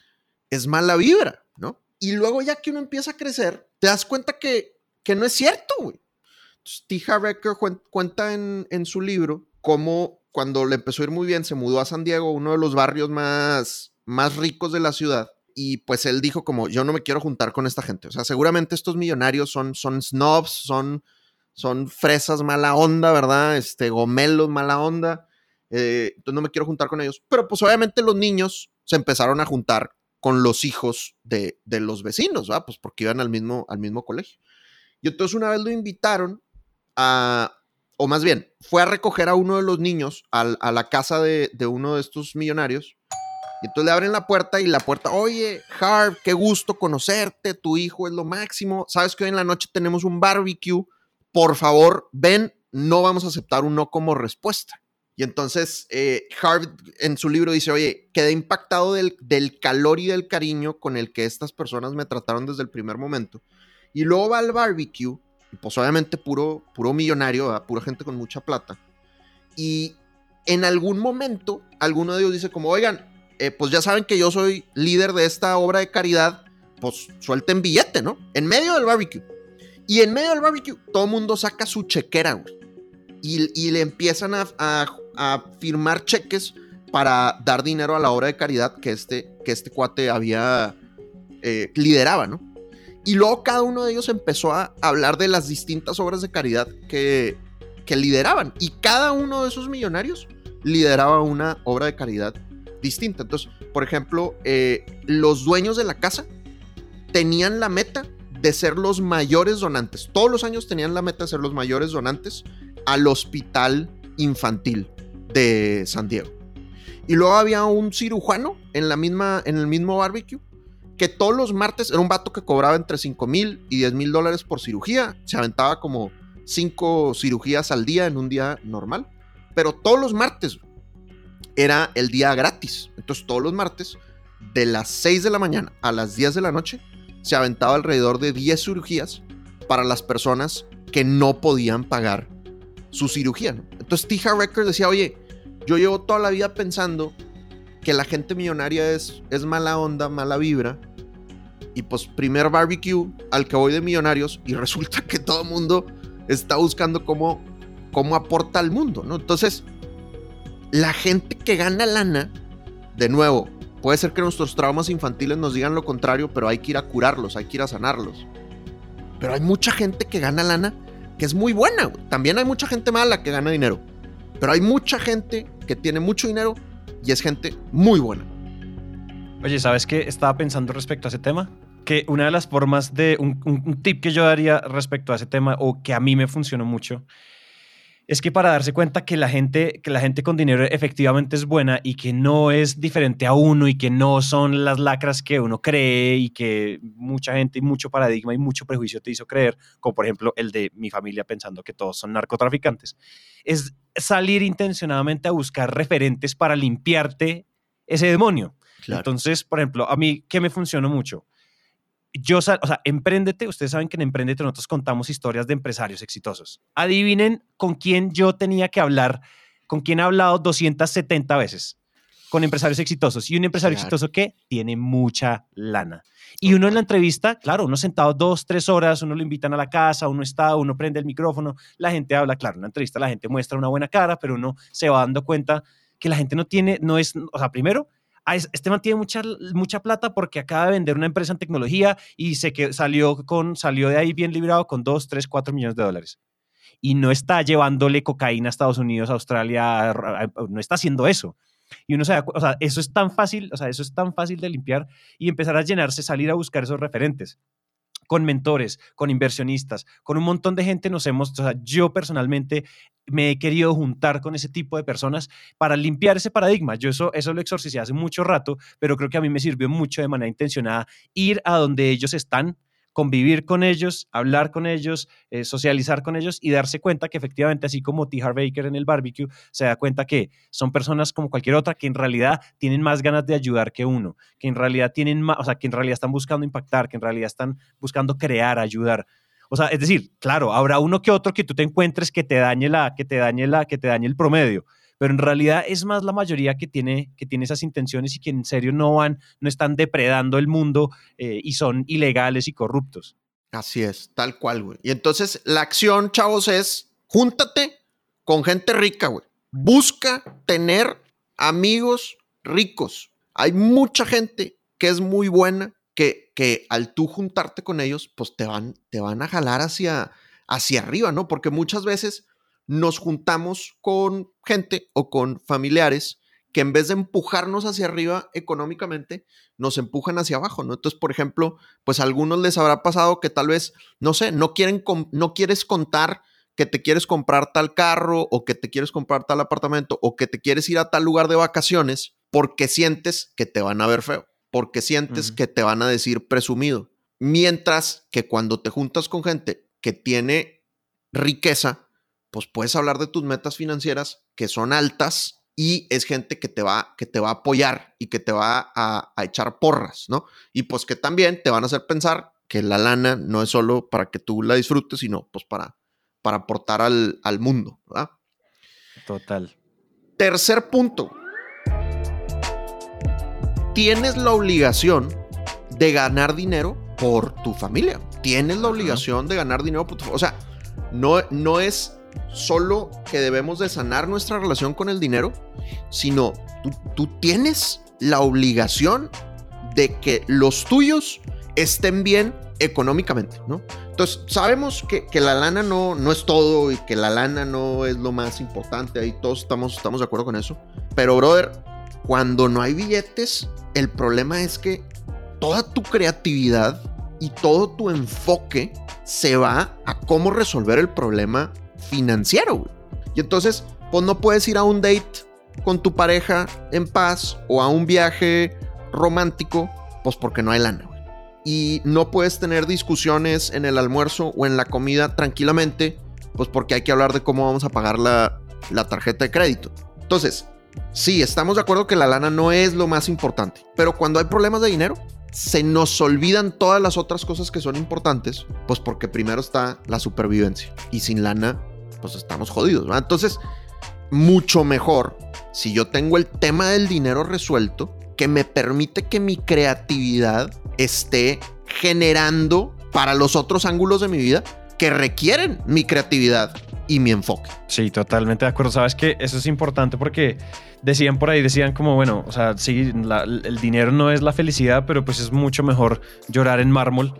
es mala vibra, ¿no? Y luego ya que uno empieza a crecer, te das cuenta que, que no es cierto, güey. T. Harbecker cuenta en, en su libro cómo cuando le empezó a ir muy bien, se mudó a San Diego, uno de los barrios más, más ricos de la ciudad. Y pues él dijo como, yo no me quiero juntar con esta gente. O sea, seguramente estos millonarios son, son snobs, son son fresas mala onda, ¿verdad? Este, gomelos mala onda. Eh, entonces no me quiero juntar con ellos. Pero pues obviamente los niños se empezaron a juntar con los hijos de, los vecinos, ¿verdad? Pues porque iban al mismo, al mismo colegio. Y entonces una vez lo invitaron a, o más bien, fue a recoger a uno de los niños a, la casa de, de, uno de estos millonarios. Y entonces le abren la puerta y la puerta, oye, Harv, qué gusto conocerte, tu hijo es lo máximo. Sabes que hoy en la noche tenemos un barbecue por favor, ven, no vamos a aceptar un no como respuesta. Y entonces eh, en su libro dice, oye, quedé impactado del, calor y del cariño con el que estas personas me trataron desde el primer momento. Y luego va al barbecue, pues obviamente puro, puro millonario, pura gente con mucha plata. Y en algún momento, alguno de ellos dice como, oigan, eh, pues ya saben que yo soy líder de esta obra de caridad, pues suelten billete, ¿no? En medio del barbecue. Y en medio del barbecue, todo el mundo saca su chequera. Y, le empiezan a, firmar cheques para dar dinero a la obra de caridad que este, que este cuate había eh, lideraba, ¿no? Y luego cada uno de ellos empezó a hablar de las distintas obras de caridad que, que lideraban. Y cada uno de esos millonarios lideraba una obra de caridad distinta. Entonces, por ejemplo, eh, los dueños de la casa tenían la meta de ser los mayores donantes. Todos los años tenían la meta de ser los mayores donantes al hospital infantil de San Diego. Y luego había un cirujano en, la misma, en el mismo barbecue que todos los martes era un vato que cobraba entre 5 mil y 10 mil dólares por cirugía. Se aventaba como 5 cirugías al día en un día normal. Pero todos los martes era el día gratis. Entonces todos los martes, de las 6 de la mañana a las 10 de la noche, se aventaba alrededor de 10 cirugías para las personas que no podían pagar su cirugía. Entonces T. Records decía, oye, yo llevo toda la vida pensando que la gente millonaria es, es mala onda, mala vibra. Y pues primer barbecue al que voy de millonarios y resulta que todo el mundo está buscando cómo, cómo aporta al mundo, ¿no? Entonces, la gente que gana lana, de nuevo, Puede ser que nuestros traumas infantiles nos digan lo contrario, pero hay que ir a curarlos, hay que ir a sanarlos. Pero hay mucha gente que gana lana que es muy buena. También hay mucha gente mala que gana dinero. Pero hay mucha gente que tiene mucho dinero y es gente muy buena. Oye, ¿sabes qué? Estaba pensando respecto a ese tema. Que una de las formas de un, tip que yo daría respecto a ese tema o que a mí me funcionó mucho es que para darse cuenta que la gente, que la gente con dinero efectivamente es buena y que no es diferente a uno y que no son las lacras que uno cree y que mucha gente y mucho paradigma y mucho prejuicio te hizo creer, como por ejemplo el de mi familia pensando que todos son narcotraficantes, es salir intencionadamente a buscar referentes para limpiarte ese demonio. Entonces, por ejemplo, a mí, ¿qué me funcionó mucho? Yo, o sea, Emprendete, ustedes saben que en Emprendete nosotros contamos historias de empresarios exitosos. Adivinen con quién yo tenía que hablar, con quién he hablado 270 veces, con empresarios exitosos. Y un empresario exitoso que tiene mucha lana. Y uno en la entrevista, claro, uno sentado dos, tres horas, uno lo invitan a la casa, uno está, uno prende el micrófono, la gente habla, claro, en la entrevista la gente muestra una buena cara, pero uno se va dando cuenta que la gente no tiene, no es, o sea, primero, Ah, este man tiene mucha, mucha plata porque acaba de vender una empresa en tecnología y se que salió, con, salió de ahí bien librado con 2, 3, 4 millones de dólares. Y no está llevándole cocaína a Estados Unidos, a Australia, no está haciendo eso. Y uno sabe, o sea, eso es tan fácil, o sea, eso es tan fácil de limpiar y empezar a llenarse, salir a buscar esos referentes con mentores, con inversionistas, con un montón de gente nos hemos, o sea, yo personalmente me he querido juntar con ese tipo de personas para limpiar ese paradigma. Yo eso, eso lo exorcicé hace mucho rato, pero creo que a mí me sirvió mucho de manera intencionada ir a donde ellos están, convivir con ellos, hablar con ellos, eh, socializar con ellos y darse cuenta que efectivamente, así como T. Baker en el barbecue, se da cuenta que son personas como cualquier otra que en realidad tienen más ganas de ayudar que uno, que en realidad tienen más, o sea, que en realidad están buscando impactar, que en realidad están buscando crear, ayudar. O sea, es decir, claro, habrá uno que otro que tú te encuentres que te dañe la, que te dañe la, que te dañe el promedio, pero en realidad es más la mayoría que tiene, que tiene esas intenciones y que en serio no van, no están depredando el mundo eh, y son ilegales y corruptos. Así es, tal cual, güey. Y entonces la acción, chavos, es júntate con gente rica, güey. Busca tener amigos ricos. Hay mucha gente que es muy buena, que, que al tú juntarte con ellos, pues te van, te van a jalar hacia, hacia arriba, ¿no? Porque muchas veces nos juntamos con gente o con familiares que en vez de empujarnos hacia arriba económicamente, nos empujan hacia abajo, ¿no? Entonces, por ejemplo, pues a algunos les habrá pasado que tal vez, no sé, no quieren, no quieres contar que te quieres comprar tal carro o que te quieres comprar tal apartamento o que te quieres ir a tal lugar de vacaciones porque sientes que te van a ver feo, porque sientes que te van a decir presumido. Mientras que cuando te juntas con gente que tiene riqueza, pues puedes hablar de tus metas financieras que son altas y es gente que te va, que te va a apoyar y que te va a, echar porras, ¿no? Y pues que también te van a hacer pensar que la lana no es solo para que tú la disfrutes, sino pues para, para aportar al, al mundo, ¿verdad? Total. Tercer punto. Tienes la obligación de ganar dinero por tu familia. Tienes la obligación de ganar dinero por tu familia. O sea, no, no es solo que debemos de sanar nuestra relación con el dinero, sino tú, tienes la obligación de que los tuyos estén bien económicamente, ¿no? Entonces, sabemos que, la lana no, no es todo y que la lana no es lo más importante, ahí todos estamos, estamos de acuerdo con eso, pero brother, cuando no hay billetes, el problema es que toda tu creatividad y todo tu enfoque se va a cómo resolver el problema financiero, Y entonces, pues no puedes ir a un date con tu pareja en paz o a un viaje romántico, pues porque no hay lana, Y no puedes tener discusiones en el almuerzo o en la comida tranquilamente, pues porque hay que hablar de cómo vamos a pagar la, la tarjeta de crédito. Entonces, sí, estamos de acuerdo que la lana no es lo más importante, pero cuando hay problemas de dinero, se nos olvidan todas las otras cosas que son importantes, pues porque primero está la supervivencia. Y sin lana pues estamos jodidos. Entonces, mucho mejor si yo tengo el tema del dinero resuelto, que me permite que mi creatividad esté generando para los otros ángulos de mi vida que requieren mi creatividad y mi enfoque. Sí, totalmente de acuerdo. Sabes que eso es importante porque decían por ahí, decían como, bueno, o sea, sí, el dinero no es la felicidad, pero pues es mucho mejor llorar en mármol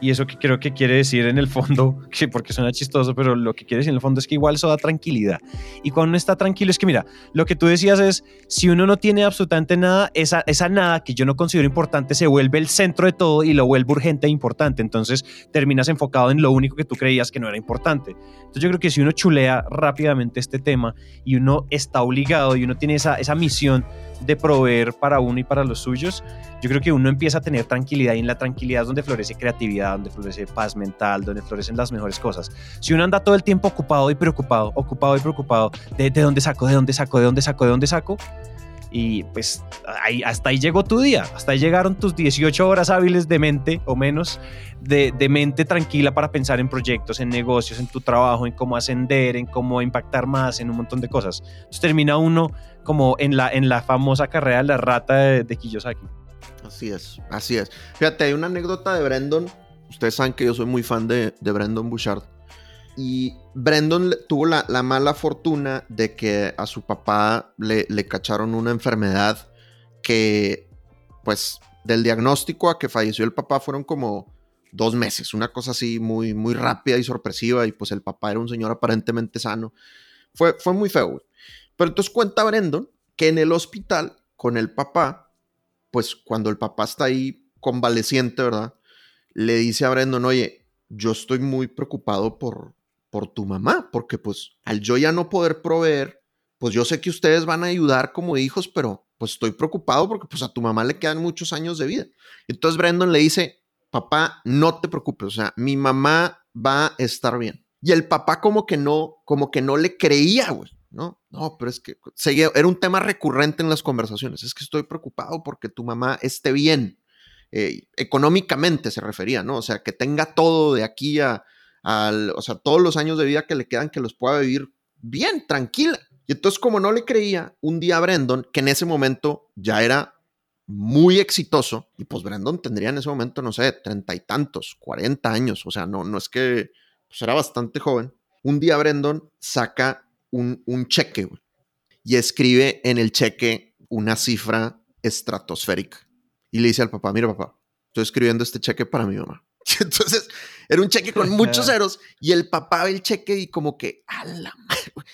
Y eso que creo que quiere decir en el fondo, que porque suena chistoso, pero lo que quiere decir en el fondo es que igual eso da tranquilidad. Y cuando uno está tranquilo es que, mira, lo que tú decías es, si uno no tiene absolutamente nada, esa, esa nada que yo no considero importante se vuelve el centro de todo y lo vuelve urgente e importante. Entonces terminas enfocado en lo único que tú creías que no era importante. Entonces yo creo que si uno chulea rápidamente este tema y uno está obligado y uno tiene esa, esa misión de proveer para uno y para los suyos, yo creo que uno empieza a tener tranquilidad y en la tranquilidad es donde florece creatividad, donde florece paz mental, donde florecen las mejores cosas. Si uno anda todo el tiempo ocupado y preocupado, ocupado y preocupado, de, de dónde saco, de dónde saco, de dónde saco, de dónde saco, y pues hasta ahí llegó tu día, hasta ahí llegaron tus 18 horas hábiles de mente o menos, de, mente tranquila para pensar en proyectos, en negocios, en tu trabajo, en cómo ascender, en cómo impactar más, en un montón de cosas. Entonces termina uno como en la, en la famosa carrera de la rata de, de Kiyosaki. Así es, así es. Fíjate, hay una anécdota de Brandon. Ustedes saben que yo soy muy fan de, de Brandon Bouchard. Y Brandon tuvo la, la, mala fortuna de que a su papá le, le, cacharon una enfermedad que, pues, del diagnóstico a que falleció el papá fueron como dos meses, una cosa así muy, muy rápida y sorpresiva. Y pues el papá era un señor aparentemente sano. Fue, fue muy feo, güey. Pero entonces cuenta Brandon que en el hospital con el papá, pues cuando el papá está ahí convaleciente, ¿verdad? Le dice a Brandon, oye, yo estoy muy preocupado por, por tu mamá, porque pues al yo ya no poder proveer, pues yo sé que ustedes van a ayudar como hijos, pero pues estoy preocupado porque pues a tu mamá le quedan muchos años de vida. Entonces Brandon le dice, papá, no te preocupes, o sea, mi mamá va a estar bien. Y el papá como que no, como que no le creía, güey. No, no, pero es que seguía, era un tema recurrente en las conversaciones. Es que estoy preocupado porque tu mamá esté bien. Eh, económicamente se refería, ¿no? O sea, que tenga todo de aquí a, al, o sea, todos los años de vida que le quedan, que los pueda vivir bien, tranquila. Y entonces, como no le creía, un día a Brandon, que en ese momento ya era muy exitoso, y pues Brandon tendría en ese momento, no sé, treinta y tantos, cuarenta años, o sea, no, no es que pues era bastante joven. Un día Brandon saca un, cheque y escribe en el cheque una cifra estratosférica. Y le dice al papá, mira papá, estoy escribiendo este cheque para mi mamá. Y entonces era un cheque con muchos ceros y el papá ve el cheque y como que, a la madre, güey.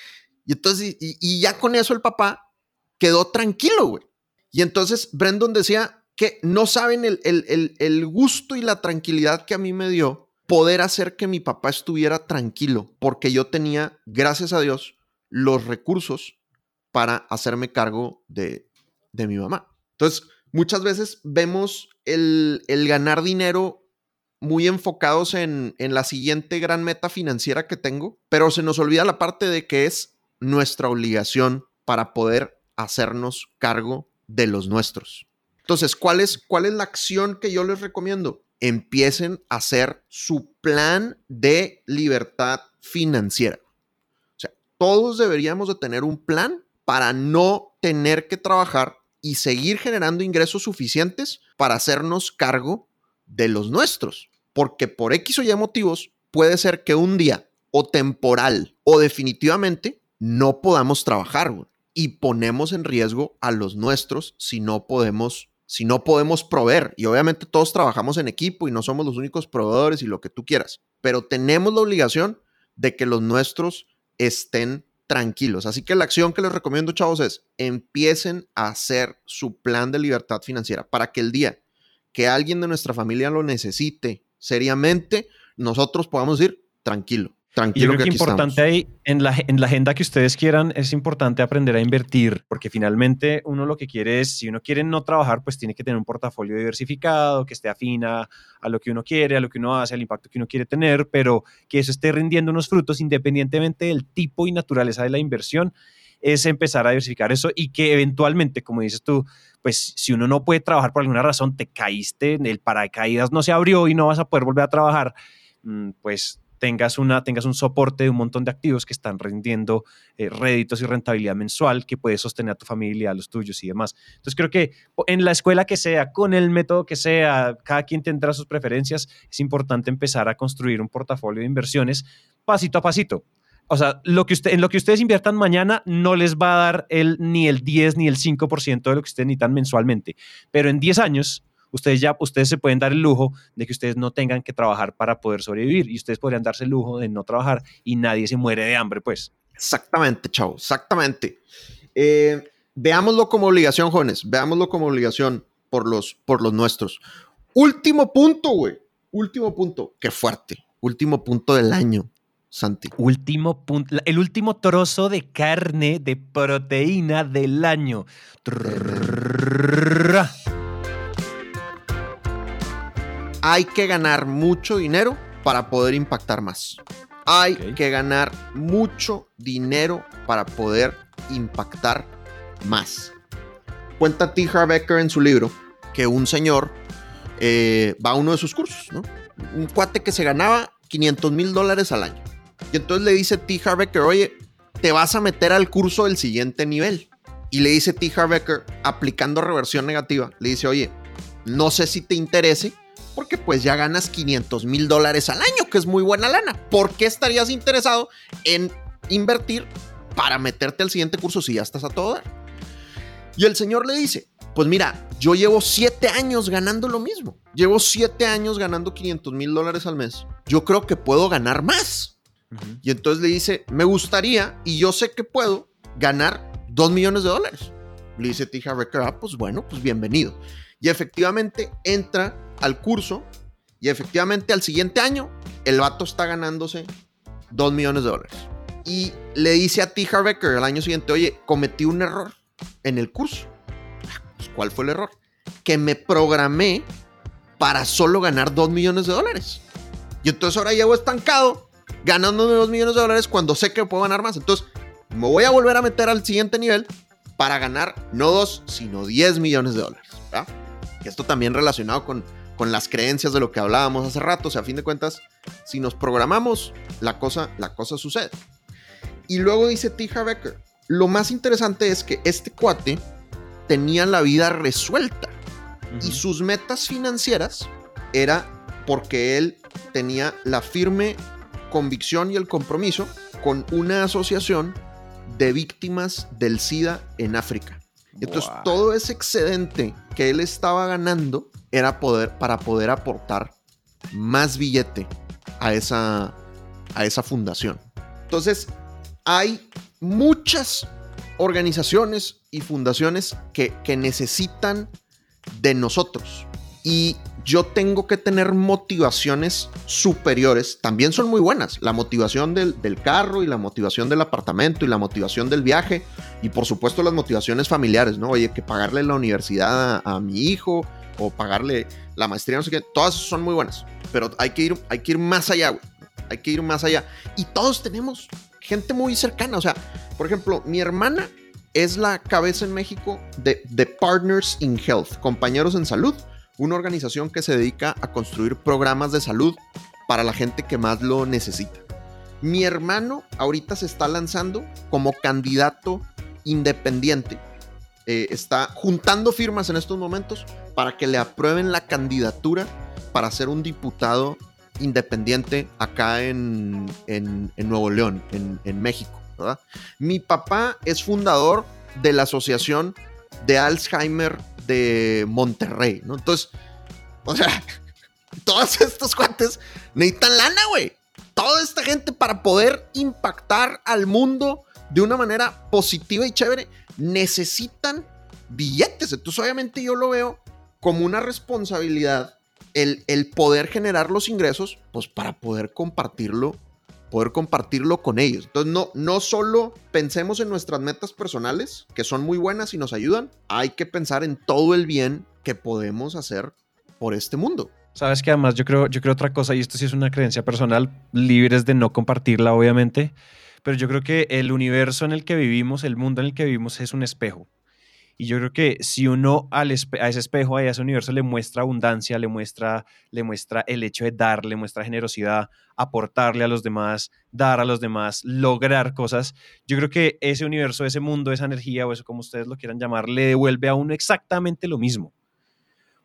Y entonces, y, y, ya con eso el papá quedó tranquilo, güey. Y entonces Brandon decía que no saben el, el, el, el gusto y la tranquilidad que a mí me dio poder hacer que mi papá estuviera tranquilo, porque yo tenía, gracias a Dios, los recursos para hacerme cargo de, de mi mamá. Entonces, muchas veces vemos el, el ganar dinero muy enfocados en, la siguiente gran meta financiera que tengo, pero se nos olvida la parte de que es nuestra obligación para poder hacernos cargo de los nuestros. Entonces, ¿cuál es, cuál es la acción que yo les recomiendo? Empiecen a hacer su plan de libertad financiera. O sea, todos deberíamos de tener un plan para no tener que trabajar y seguir generando ingresos suficientes para hacernos cargo de los nuestros porque por X o Y motivos puede ser que un día o temporal o definitivamente no podamos trabajar y ponemos en riesgo a los nuestros si no podemos si no podemos proveer. Y obviamente todos trabajamos en equipo y no somos los únicos proveedores y lo que tú quieras, pero tenemos la obligación de que los nuestros estén tranquilos. Así que la acción que les recomiendo, chavos, es empiecen a hacer su plan de libertad financiera para que el día que alguien de nuestra familia lo necesite seriamente, nosotros podamos ir tranquilo. Tranquilo Yo creo que, que importante estamos. ahí, en la, en la agenda que ustedes quieran, es importante aprender a invertir, porque finalmente uno lo que quiere es, si uno quiere no trabajar, pues tiene que tener un portafolio diversificado, que esté afina a lo que uno quiere, a lo que uno hace, al impacto que uno quiere tener, pero que eso esté rindiendo unos frutos independientemente del tipo y naturaleza de la inversión es empezar a diversificar eso y que eventualmente, como dices tú, pues si uno no puede trabajar por alguna razón, te caíste, el paracaídas no se abrió y no vas a poder volver a trabajar, mm, pues tengas, una, tengas un soporte de un montón de activos que están rindiendo eh, réditos y rentabilidad mensual que puede sostener a tu familia, a los tuyos y demás. Entonces creo que en la escuela que sea, con el método que sea, cada quien tendrá sus preferencias, es importante empezar a construir un portafolio de inversiones pasito a pasito. O sea, lo que usted, en lo que ustedes inviertan mañana no les va a dar el, ni el 10 ni el 5% de lo que ustedes necesitan mensualmente. Pero en 10 años, ustedes ya, ustedes se pueden dar el lujo de que ustedes no tengan que trabajar para poder sobrevivir y ustedes podrían darse el lujo de no trabajar y nadie se muere de hambre, pues. Exactamente, chavo, exactamente. Eh, veámoslo como obligación, jóvenes, veámoslo como obligación por los, por los nuestros. Último punto, güey. Último punto. Qué fuerte. Último punto del año, Santi. Último punto, el último trozo de carne, de proteína del año. Hay que ganar mucho dinero para poder impactar más. Hay que ganar mucho dinero para poder impactar más. Cuenta T. Harv Eker en su libro que un señor va a uno de sus cursos, ¿no? Un cuate que se ganaba 500 mil dólares al año. Y entonces le dice T. Harv Eker, oye, te vas a meter al curso del siguiente nivel. Y le dice T. Harv Eker, aplicando reversión negativa, le dice, oye, no sé si te interese, porque pues ya ganas 500 mil dólares al año, que es muy buena lana. ¿Por qué estarías interesado en invertir para meterte al siguiente curso si ya estás a todo dar? Y el señor le dice, pues mira, yo llevo siete años ganando lo mismo. Llevo siete años ganando 500 mil dólares al mes. Yo creo que puedo ganar más. Y entonces le dice, me gustaría y yo sé que puedo ganar 2 millones de dólares. Le dice T. Harv Eker, ah, pues bueno, pues bienvenido. Y efectivamente entra al curso y efectivamente al siguiente año el vato está ganándose 2 millones de dólares. Y le dice a T. Harv Eker al año siguiente, oye, cometí un error en el curso. Ah, pues, ¿Cuál fue el error? Que me programé para solo ganar 2 millones de dólares. Y entonces ahora llevo estancado ganando 2 millones de dólares cuando sé que puedo ganar más. Entonces me voy a volver a meter al siguiente nivel para ganar no 2, sino 10 millones de dólares. Esto también relacionado con, con las creencias de lo que hablábamos hace rato. O sea, a fin de cuentas, si nos programamos, la cosa, la cosa sucede. Y luego dice T. Eker, lo más interesante es que este cuate tenía la vida resuelta y sus metas financieras era porque él tenía la firme convicción y el compromiso con una asociación de víctimas del SIDA en África. Entonces todo ese excedente que él estaba ganando era poder para poder aportar más billete a esa a esa fundación. Entonces hay muchas organizaciones y fundaciones que, que necesitan de nosotros. Y yo tengo que tener motivaciones superiores. También son muy buenas. La motivación del, del carro y la motivación del apartamento y la motivación del viaje. Y por supuesto las motivaciones familiares, ¿no? Oye, que pagarle la universidad a, a mi hijo o pagarle la maestría, no sé qué. Todas son muy buenas. Pero hay que ir, hay que ir más allá, güey. Hay que ir más allá. Y todos tenemos gente muy cercana. O sea, por ejemplo, mi hermana es la cabeza en México de, de Partners in Health, Compañeros en Salud, una organización que se dedica a construir programas de salud para la gente que más lo necesita. Mi hermano ahorita se está lanzando como candidato independiente. Eh, está juntando firmas en estos momentos para que le aprueben la candidatura para ser un diputado independiente acá en, Nuevo León, en, en México. ¿verdad? Mi papá es fundador de la Asociación de Alzheimer de Monterrey, ¿no? Entonces, o sea, todos estos cuates necesitan lana, güey. Toda esta gente para poder impactar al mundo de una manera positiva y chévere necesitan billetes. Entonces, obviamente yo lo veo como una responsabilidad el, el poder generar los ingresos, pues para poder compartirlo poder compartirlo con ellos. Entonces, no, no solo pensemos en nuestras metas personales, que son muy buenas y nos ayudan, hay que pensar en todo el bien que podemos hacer por este mundo. Sabes que además yo creo, yo creo otra cosa, y esto sí es una creencia personal, libres de no compartirla, obviamente, pero yo creo que el universo en el que vivimos, el mundo en el que vivimos es un espejo. Y yo creo que si uno a ese espejo, a ese universo le muestra abundancia, le muestra, le muestra el hecho de dar, le muestra generosidad, aportarle a los demás, dar a los demás, lograr cosas, yo creo que ese universo, ese mundo, esa energía o eso como ustedes lo quieran llamar, le devuelve a uno exactamente lo mismo.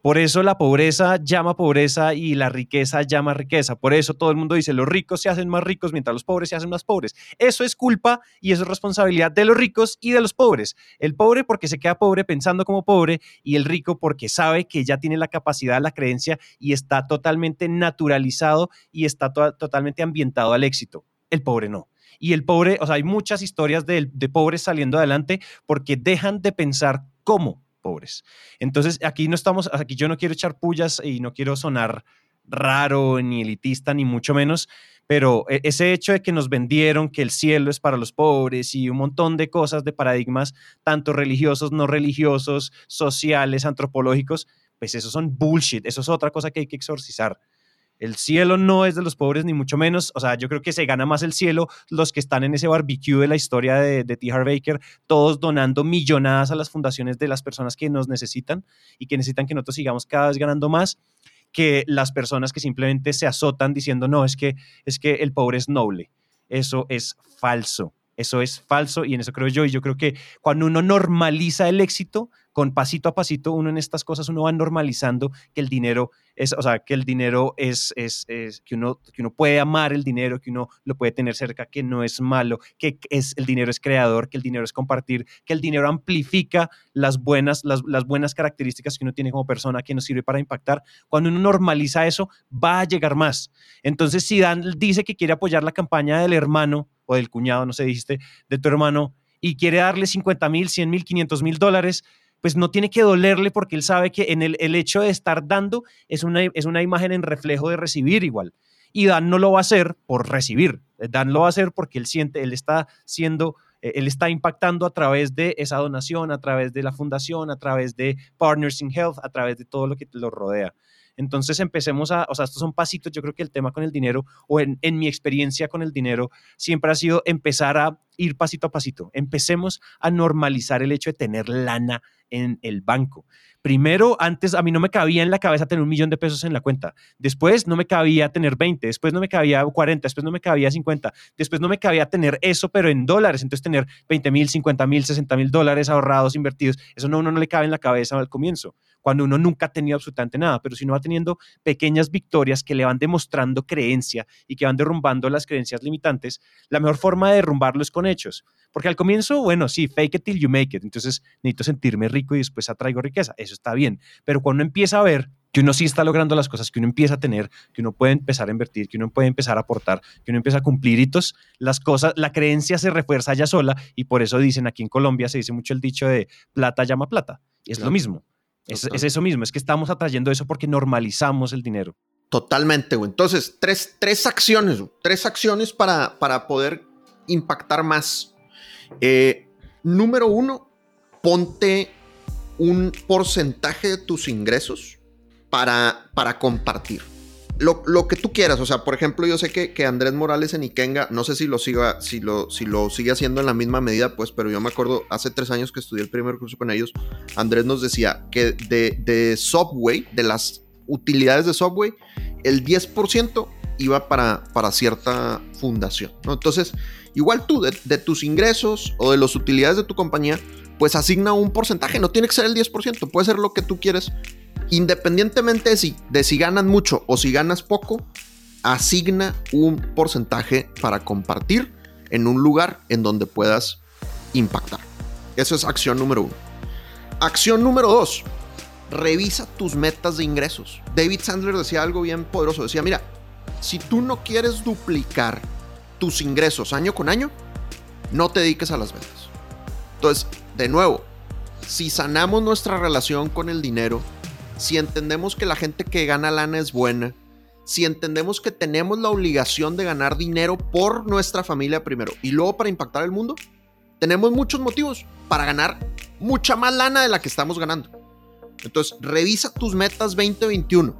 Por eso la pobreza llama pobreza y la riqueza llama riqueza. Por eso todo el mundo dice los ricos se hacen más ricos mientras los pobres se hacen más pobres. Eso es culpa y eso es responsabilidad de los ricos y de los pobres. El pobre porque se queda pobre pensando como pobre y el rico porque sabe que ya tiene la capacidad, la creencia y está totalmente naturalizado y está totalmente ambientado al éxito. El pobre no. Y el pobre, o sea, hay muchas historias de, de pobres saliendo adelante porque dejan de pensar cómo pobres. Entonces, aquí no estamos, aquí yo no quiero echar pullas y no quiero sonar raro ni elitista ni mucho menos, pero e, ese hecho de que nos vendieron que el cielo es para los pobres y un montón de cosas de paradigmas, tanto religiosos, no religiosos, sociales, antropológicos, pues eso son bullshit, eso es otra cosa que hay que exorcizar. El cielo no es de los pobres, ni mucho menos. O sea, yo creo que se gana más el cielo los que están en ese barbecue de la historia de, T. Baker, todos donando millonadas a las fundaciones de las personas que nos necesitan y que necesitan que nosotros sigamos cada vez ganando más que las personas que simplemente se azotan diciendo, no, es que, es que el pobre es noble. Eso es falso. Eso es falso y en eso creo yo. Y yo creo que cuando uno normaliza el éxito, con pasito a pasito, uno en estas cosas, uno va normalizando que el dinero es, o sea, que el dinero es, es, que, uno, que uno puede amar el dinero, que uno lo puede tener cerca, que no es malo, que es, el dinero es creador, que el dinero es compartir, que el dinero amplifica las buenas, las, las buenas características que uno tiene como persona, que nos sirve para impactar. Cuando uno normaliza eso, va a llegar más. Entonces, si Dan dice que quiere apoyar la campaña del hermano, o del cuñado, no sé, dijiste, de tu hermano, y quiere darle 50 mil, 100 mil, 500 mil dólares, pues no tiene que dolerle porque él sabe que en el, el hecho de estar dando es una, es una imagen en reflejo de recibir igual. Y Dan no lo va a hacer por recibir, Dan lo va a hacer porque él siente, él está siendo eh, él está impactando a través de esa donación, a través de la fundación, a través de Partners in Health, a través de todo lo que lo rodea. Entonces empecemos a, o sea, estos son pasitos, yo creo que el tema con el dinero, o en, mi experiencia con el dinero, siempre ha sido empezar a ir pasito a pasito. Empecemos a normalizar el hecho de tener lana en el banco. Primero, antes a mí no me cabía en la cabeza tener un millón de pesos en la cuenta. Después no me cabía tener 20, después no me cabía 40, después no me cabía 50, después no me cabía tener eso, pero en dólares. Entonces tener 20 mil, 50 mil, 60 mil dólares ahorrados, invertidos, eso no, uno no le cabe en la cabeza al comienzo cuando uno nunca ha tenido absolutamente nada, pero si uno va teniendo pequeñas victorias que le van demostrando creencia y que van derrumbando las creencias limitantes, la mejor forma de derrumbarlo es con hechos. Porque al comienzo, bueno, sí, fake it till you make it. Entonces necesito sentirme rico y después atraigo riqueza. Eso está bien. Pero cuando uno empieza a ver que uno sí está logrando las cosas, que uno empieza a tener, que uno puede empezar a invertir, que uno puede empezar a aportar, que uno empieza a cumplir hitos, las cosas, la creencia se refuerza ya sola y por eso dicen aquí en Colombia se dice mucho el dicho de plata llama plata. Es lo mismo. Es, eso mismo, es que estamos atrayendo eso porque normalizamos el dinero. Totalmente, güey. Entonces, tres, tres acciones, tres acciones para, para poder impactar más. Eh, número uno, ponte un porcentaje de tus ingresos para, para compartir lo, que tú quieras. O sea, por ejemplo, yo sé que, que, Andrés Morales en Ikenga, no sé si lo, siga, si, lo, si lo sigue haciendo en la misma medida, pues, pero yo me acuerdo hace tres años que estudié el primer curso con ellos, Andrés nos decía que de, de Subway, de las utilidades de Subway, el 10% iba para, para cierta fundación. Entonces, igual tú, de, de tus ingresos o de las utilidades de tu compañía, pues asigna un porcentaje, no tiene que ser el 10%, puede ser lo que tú quieres independientemente de si, de si ganas mucho o si ganas poco, asigna un porcentaje para compartir en un lugar en donde puedas impactar. Eso es acción número uno. Acción número dos, revisa tus metas de ingresos. David Sandler decía algo bien poderoso. Decía, mira, si tú no quieres duplicar tus ingresos año con año, no te dediques a las ventas. Entonces, de nuevo, si sanamos nuestra relación con el dinero, si entendemos que la gente que gana lana es buena, si entendemos que tenemos la obligación de ganar dinero por nuestra familia primero y luego para impactar el mundo, tenemos muchos motivos para ganar mucha más lana de la que estamos ganando. Entonces, revisa tus metas 2021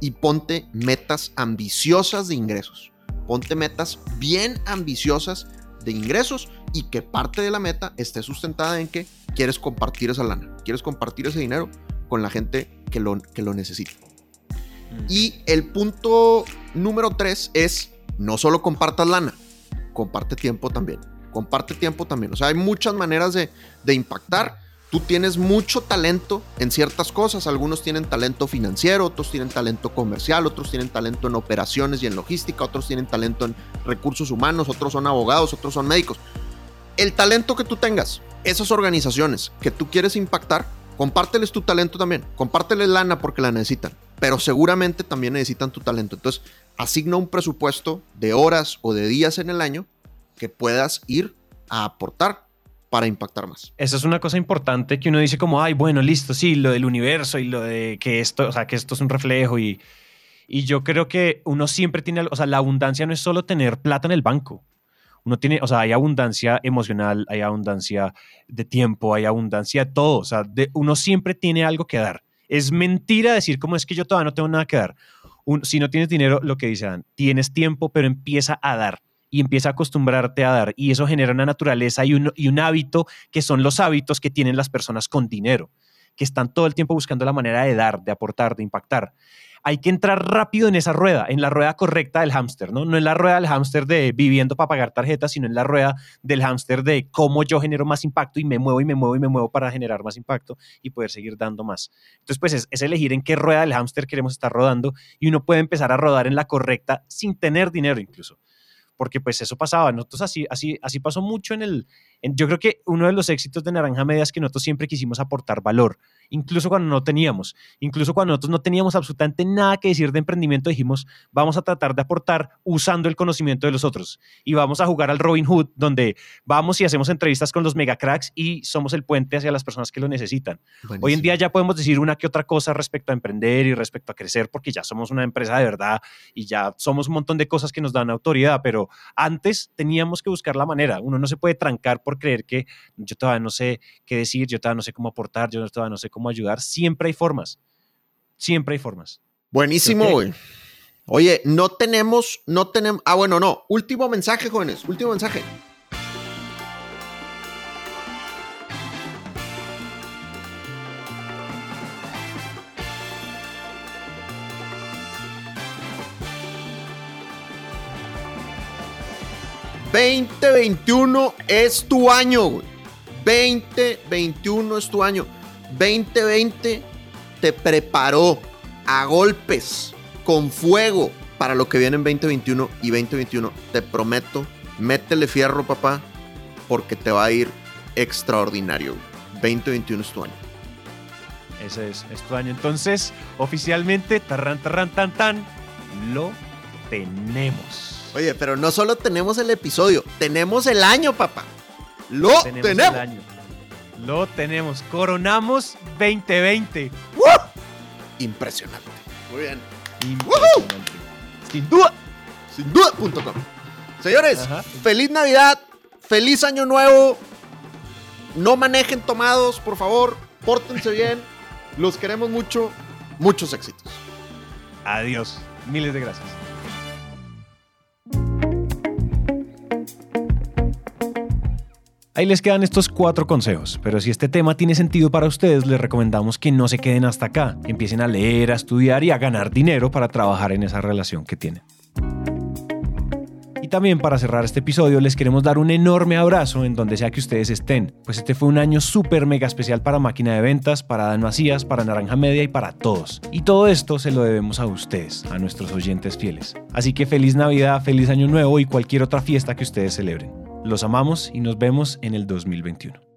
y ponte metas ambiciosas de ingresos. Ponte metas bien ambiciosas de ingresos y que parte de la meta esté sustentada en que quieres compartir esa lana, quieres compartir ese dinero con la gente que lo, que lo necesite. Mm. Y el punto número tres es, no solo compartas lana, comparte tiempo también. Comparte tiempo también. O sea, hay muchas maneras de, de impactar, Tú tienes mucho talento en ciertas cosas. Algunos tienen talento financiero, otros tienen talento comercial, otros tienen talento en operaciones y en logística, otros tienen talento en recursos humanos, otros son abogados, otros son médicos. El talento que tú tengas, esas organizaciones que tú quieres impactar, compárteles tu talento también. Compárteles lana porque la necesitan, pero seguramente también necesitan tu talento. Entonces, asigna un presupuesto de horas o de días en el año que puedas ir a aportar para impactar más. Esa es una cosa importante que uno dice como, ay, bueno, listo, sí, lo del universo y lo de que esto, o sea, que esto es un reflejo y, y yo creo que uno siempre tiene, o sea, la abundancia no es solo tener plata en el banco. Uno tiene, o sea, hay abundancia emocional, hay abundancia de tiempo, hay abundancia de todo. O sea, de, uno siempre tiene algo que dar. Es mentira decir como es que yo todavía no tengo nada que dar. si no tienes dinero, lo que dicen, tienes tiempo, pero empieza a dar y empieza a acostumbrarte a dar. Y eso genera una naturaleza y un, y un hábito que son los hábitos que tienen las personas con dinero, que están todo el tiempo buscando la manera de dar, de aportar, de impactar hay que entrar rápido en esa rueda, en la rueda correcta del hámster, ¿no? No en la rueda del hámster de viviendo para pagar tarjetas, sino en la rueda del hámster de cómo yo genero más impacto y me muevo y me muevo y me muevo para generar más impacto y poder seguir dando más. Entonces, pues es, elegir en qué rueda del hámster queremos estar rodando y uno puede empezar a rodar en la correcta sin tener dinero incluso porque pues eso pasaba. Nosotros así, así, así pasó mucho en el... yo creo que uno de los éxitos de Naranja Media es que nosotros siempre quisimos aportar valor, incluso cuando no teníamos, incluso cuando nosotros no teníamos absolutamente nada que decir de emprendimiento, dijimos, vamos a tratar de aportar usando el conocimiento de los otros y vamos a jugar al Robin Hood, donde vamos y hacemos entrevistas con los mega cracks y somos el puente hacia las personas que lo necesitan. Hoy en día ya podemos decir una que otra cosa respecto a emprender y respecto a crecer, porque ya somos una empresa de verdad y ya somos un montón de cosas que nos dan autoridad, pero antes teníamos que buscar la manera. Uno no se puede trancar por creer que yo todavía no sé qué decir, yo todavía no sé cómo aportar, yo todavía no sé cómo ayudar. Siempre hay formas. Siempre hay formas. Buenísimo, güey. Oye, no tenemos, no tenemos. Ah, bueno, no. Último mensaje, jóvenes. Último mensaje. 2021 es tu año, güey. 2021 es tu año. 2020 te preparó a golpes, con fuego, para lo que viene en 2021 y 2021. Te prometo, métele fierro, papá, porque te va a ir extraordinario. 2021 es tu año. Ese es, es tu año. Entonces, oficialmente, tarran, tarran, tan, tan, lo tenemos. Oye, pero no solo tenemos el episodio, tenemos el año, papá. Lo tenemos. El año. Lo tenemos. Coronamos 2020. Impresionante. Muy bien. Impresionante. Sin duda. Sin duda.com. Señores, feliz Navidad. Feliz Año Nuevo. No manejen tomados, por favor. Pórtense bien. Los queremos mucho. Muchos éxitos. Adiós. Miles de gracias. Ahí les quedan estos cuatro consejos, pero si este tema tiene sentido para ustedes, les recomendamos que no se queden hasta acá, empiecen a leer, a estudiar y a ganar dinero para trabajar en esa relación que tienen. Y también para cerrar este episodio les queremos dar un enorme abrazo en donde sea que ustedes estén, pues este fue un año súper mega especial para Máquina de Ventas, para Dan Macías, para Naranja Media y para todos. Y todo esto se lo debemos a ustedes, a nuestros oyentes fieles. Así que feliz Navidad, feliz Año Nuevo y cualquier otra fiesta que ustedes celebren. Los amamos y nos vemos en el 2021.